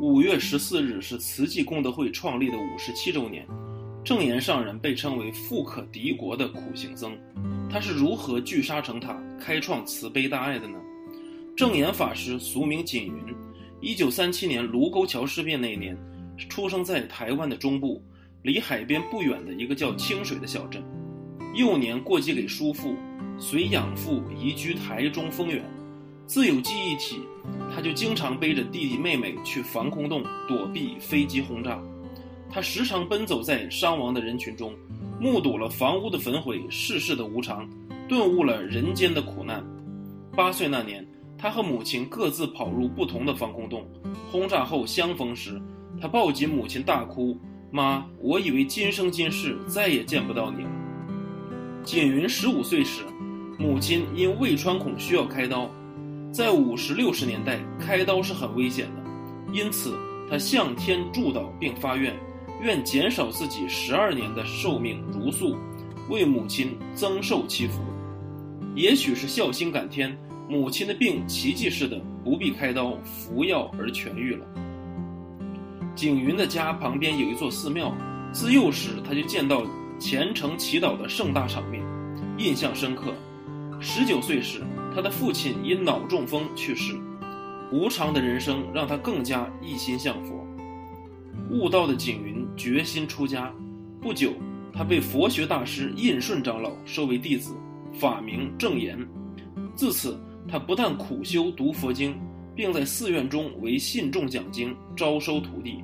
五月十四日是慈济功德会创立的五十七周年。正言上人被称为富可敌国的苦行僧，他是如何聚沙成塔、开创慈悲大爱的呢？正言法师俗名锦云，一九三七年卢沟桥事变那年，出生在台湾的中部，离海边不远的一个叫清水的小镇。幼年过继给叔父，随养父移居台中丰原。自有记忆起，他就经常背着弟弟妹妹去防空洞躲避飞机轰炸。他时常奔走在伤亡的人群中，目睹了房屋的焚毁、世事的无常，顿悟了人间的苦难。八岁那年，他和母亲各自跑入不同的防空洞，轰炸后相逢时，他抱紧母亲大哭：“妈，我以为今生今世再也见不到你了。”锦云十五岁时，母亲因胃穿孔需要开刀。在五十六十年代，开刀是很危险的，因此他向天祝祷并发愿，愿减少自己十二年的寿命如素，为母亲增寿祈福。也许是孝心感天，母亲的病奇迹似的不必开刀服药而痊愈了。景云的家旁边有一座寺庙，自幼时他就见到虔诚祈祷的盛大场面，印象深刻。十九岁时。他的父亲因脑中风去世，无常的人生让他更加一心向佛。悟道的景云决心出家，不久，他被佛学大师印顺长老收为弟子，法名正言。自此，他不但苦修读佛经，并在寺院中为信众讲经，招收徒弟。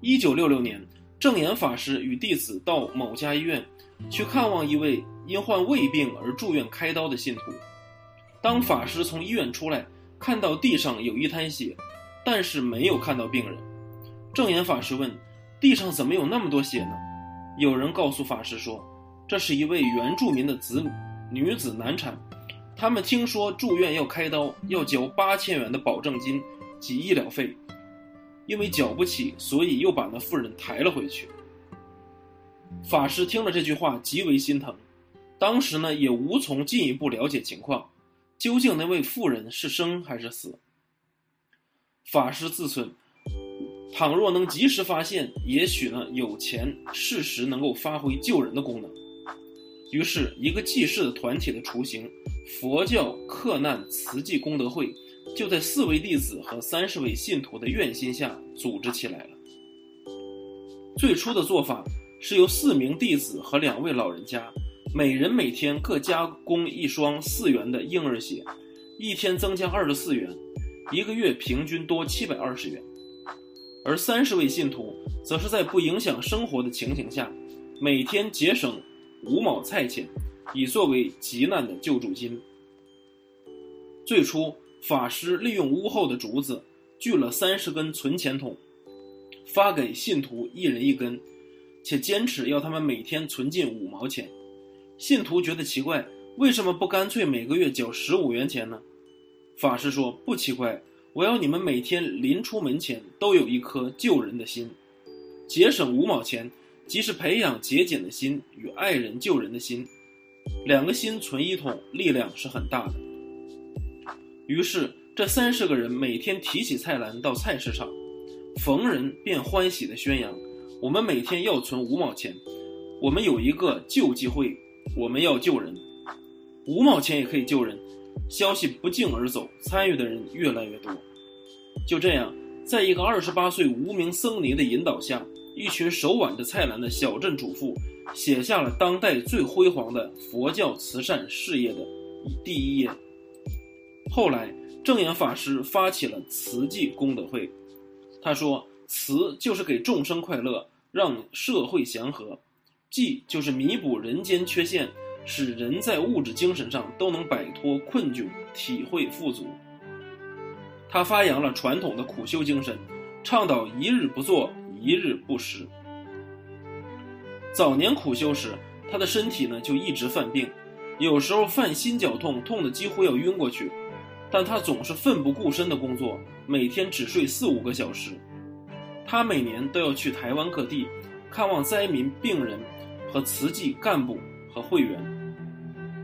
一九六六年，正言法师与弟子到某家医院，去看望一位。因患胃病而住院开刀的信徒，当法师从医院出来，看到地上有一滩血，但是没有看到病人。正言法师问：“地上怎么有那么多血呢？”有人告诉法师说：“这是一位原住民的子女女子难产，他们听说住院要开刀，要交八千元的保证金及医疗费，因为缴不起，所以又把那妇人抬了回去。”法师听了这句话，极为心疼。当时呢，也无从进一步了解情况，究竟那位妇人是生还是死？法师自尊，倘若能及时发现，也许呢有钱适时能够发挥救人的功能。于是，一个济世的团体的雏形——佛教克难慈济功德会，就在四位弟子和三十位信徒的愿心下组织起来了。最初的做法是由四名弟子和两位老人家。每人每天各加工一双四元的婴儿鞋，一天增加二十四元，一个月平均多七百二十元。而三十位信徒则是在不影响生活的情形下，每天节省五毛菜钱，以作为急难的救助金。最初，法师利用屋后的竹子锯了三十根存钱筒，发给信徒一人一根，且坚持要他们每天存进五毛钱。信徒觉得奇怪，为什么不干脆每个月缴十五元钱呢？法师说：“不奇怪，我要你们每天临出门前都有一颗救人的心，节省五毛钱，即是培养节俭的心与爱人救人的心，两个心存一桶，力量是很大的。”于是，这三十个人每天提起菜篮到菜市场，逢人便欢喜地宣扬：“我们每天要存五毛钱，我们有一个救济会。”我们要救人，五毛钱也可以救人。消息不胫而走，参与的人越来越多。就这样，在一个二十八岁无名僧尼的引导下，一群手挽着菜篮的小镇主妇，写下了当代最辉煌的佛教慈善事业的第一页。后来，正言法师发起了慈济功德会。他说：“慈就是给众生快乐，让社会祥和。”济就是弥补人间缺陷，使人在物质、精神上都能摆脱困窘，体会富足。他发扬了传统的苦修精神，倡导一日不做，一日不食。早年苦修时，他的身体呢就一直犯病，有时候犯心绞痛，痛得几乎要晕过去，但他总是奋不顾身的工作，每天只睡四五个小时。他每年都要去台湾各地，看望灾民、病人。和慈济干部和会员，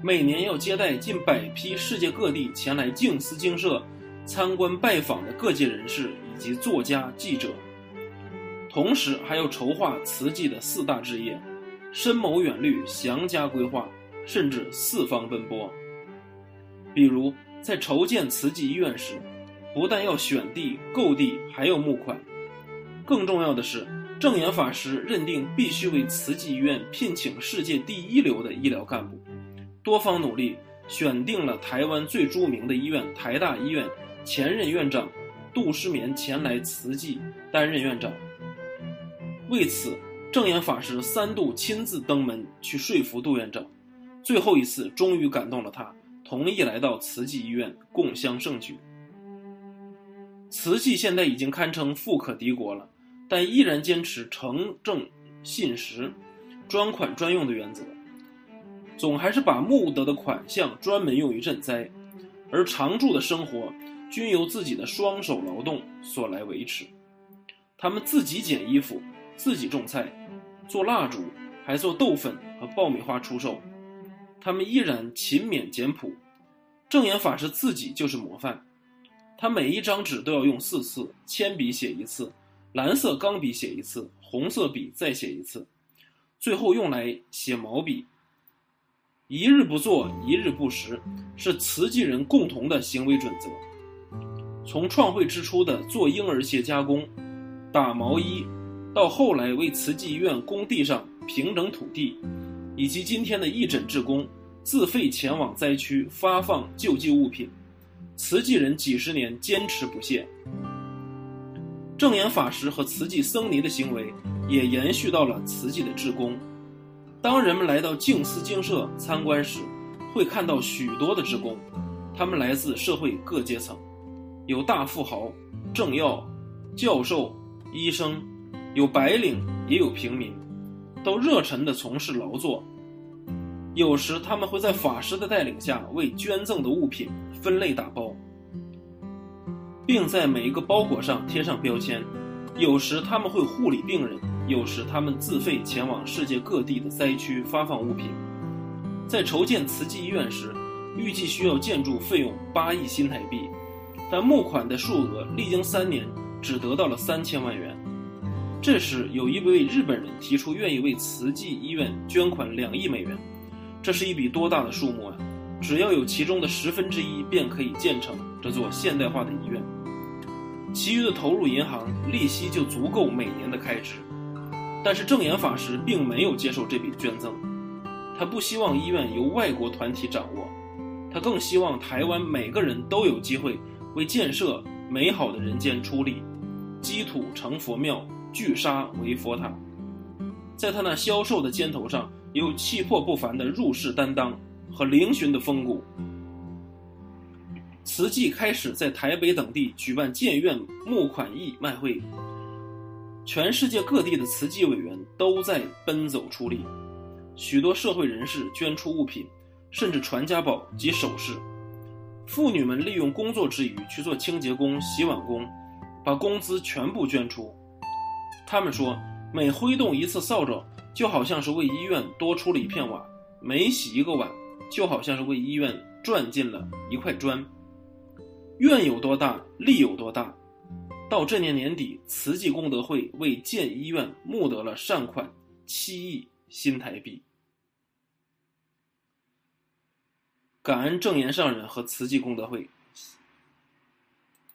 每年要接待近百批世界各地前来静思精舍参观拜访的各界人士以及作家、记者，同时还要筹划慈济的四大置业，深谋远虑，详加规划，甚至四方奔波。比如在筹建慈济医院时，不但要选地、购地，还要募款。更重要的是，正言法师认定必须为慈济医院聘请世界第一流的医疗干部，多方努力，选定了台湾最著名的医院——台大医院前任院长杜诗眠前来慈济担任院长。为此，正言法师三度亲自登门去说服杜院长，最后一次终于感动了他，同意来到慈济医院共襄盛举。慈济现在已经堪称富可敌国了，但依然坚持诚正信实、专款专用的原则，总还是把募得的款项专门用于赈灾，而常住的生活均由自己的双手劳动所来维持。他们自己剪衣服，自己种菜，做蜡烛，还做豆粉和爆米花出售。他们依然勤勉简朴，正言法师自己就是模范。他每一张纸都要用四次铅笔写一次，蓝色钢笔写一次，红色笔再写一次，最后用来写毛笔。一日不做，一日不食，是慈济人共同的行为准则。从创会之初的做婴儿鞋加工、打毛衣，到后来为慈济医院工地上平整土地，以及今天的义诊志工自费前往灾区发放救济物品。慈济人几十年坚持不懈，正言法师和慈济僧尼的行为也延续到了慈济的志工。当人们来到净思精舍参观时，会看到许多的职工，他们来自社会各阶层，有大富豪、政要、教授、医生，有白领也有平民，都热忱地从事劳作。有时他们会在法师的带领下为捐赠的物品分类打包，并在每一个包裹上贴上标签。有时他们会护理病人，有时他们自费前往世界各地的灾区发放物品。在筹建慈济医院时，预计需要建筑费用八亿新台币，但募款的数额历经三年只得到了三千万元。这时，有一位日本人提出愿意为慈济医院捐款两亿美元。这是一笔多大的数目啊！只要有其中的十分之一，便可以建成这座现代化的医院。其余的投入银行利息就足够每年的开支。但是正言法师并没有接受这笔捐赠，他不希望医院由外国团体掌握，他更希望台湾每个人都有机会为建设美好的人间出力，积土成佛庙，聚沙为佛塔。在他那消瘦的肩头上。有气魄不凡的入世担当和嶙峋的风骨。慈济开始在台北等地举办建院募款义卖会，全世界各地的慈济委员都在奔走出力，许多社会人士捐出物品，甚至传家宝及首饰。妇女们利用工作之余去做清洁工、洗碗工，把工资全部捐出。他们说，每挥动一次扫帚。就好像是为医院多出了一片瓦，每洗一个碗，就好像是为医院赚进了一块砖。愿有多大，力有多大。到这年年底，慈济功德会为建医院募得了善款七亿新台币。感恩正言上人和慈济功德会。